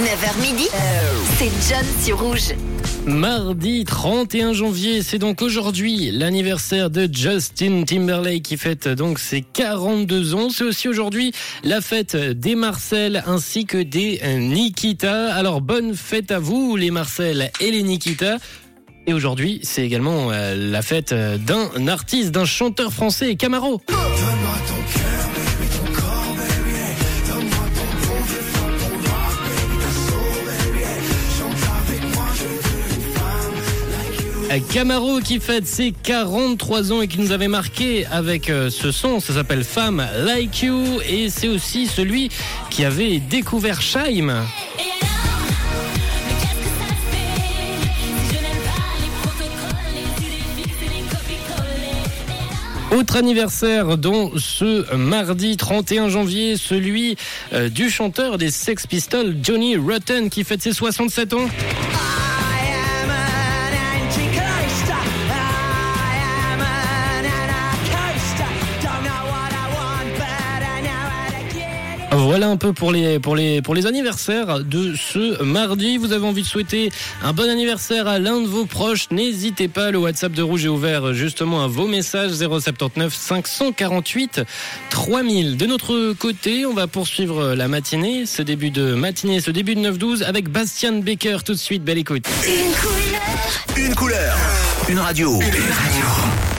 9h midi, c'est John sur Rouge. Mardi 31 janvier, c'est donc aujourd'hui l'anniversaire de Justin Timberlake qui fête donc ses 42 ans. C'est aussi aujourd'hui la fête des Marcel ainsi que des Nikita. Alors bonne fête à vous les Marcel et les Nikita. Et aujourd'hui, c'est également euh, la fête d'un artiste, d'un chanteur français, Camaro. Camaro qui fête ses 43 ans et qui nous avait marqué avec euh, ce son, ça s'appelle Femme Like You et c'est aussi celui qui avait découvert Shaim. Autre anniversaire dont ce mardi 31 janvier, celui euh, du chanteur des Sex Pistols, Johnny Rotten, qui fête ses 67 ans. Voilà un peu pour les, pour les, pour les anniversaires de ce mardi. Vous avez envie de souhaiter un bon anniversaire à l'un de vos proches. N'hésitez pas, le WhatsApp de Rouge est ouvert justement à vos messages 079 548 3000. De notre côté, on va poursuivre la matinée, ce début de matinée, ce début de 9-12 avec Bastian Baker. Tout de suite, belle écoute. Une couleur, Une couleur, une radio. Une radio.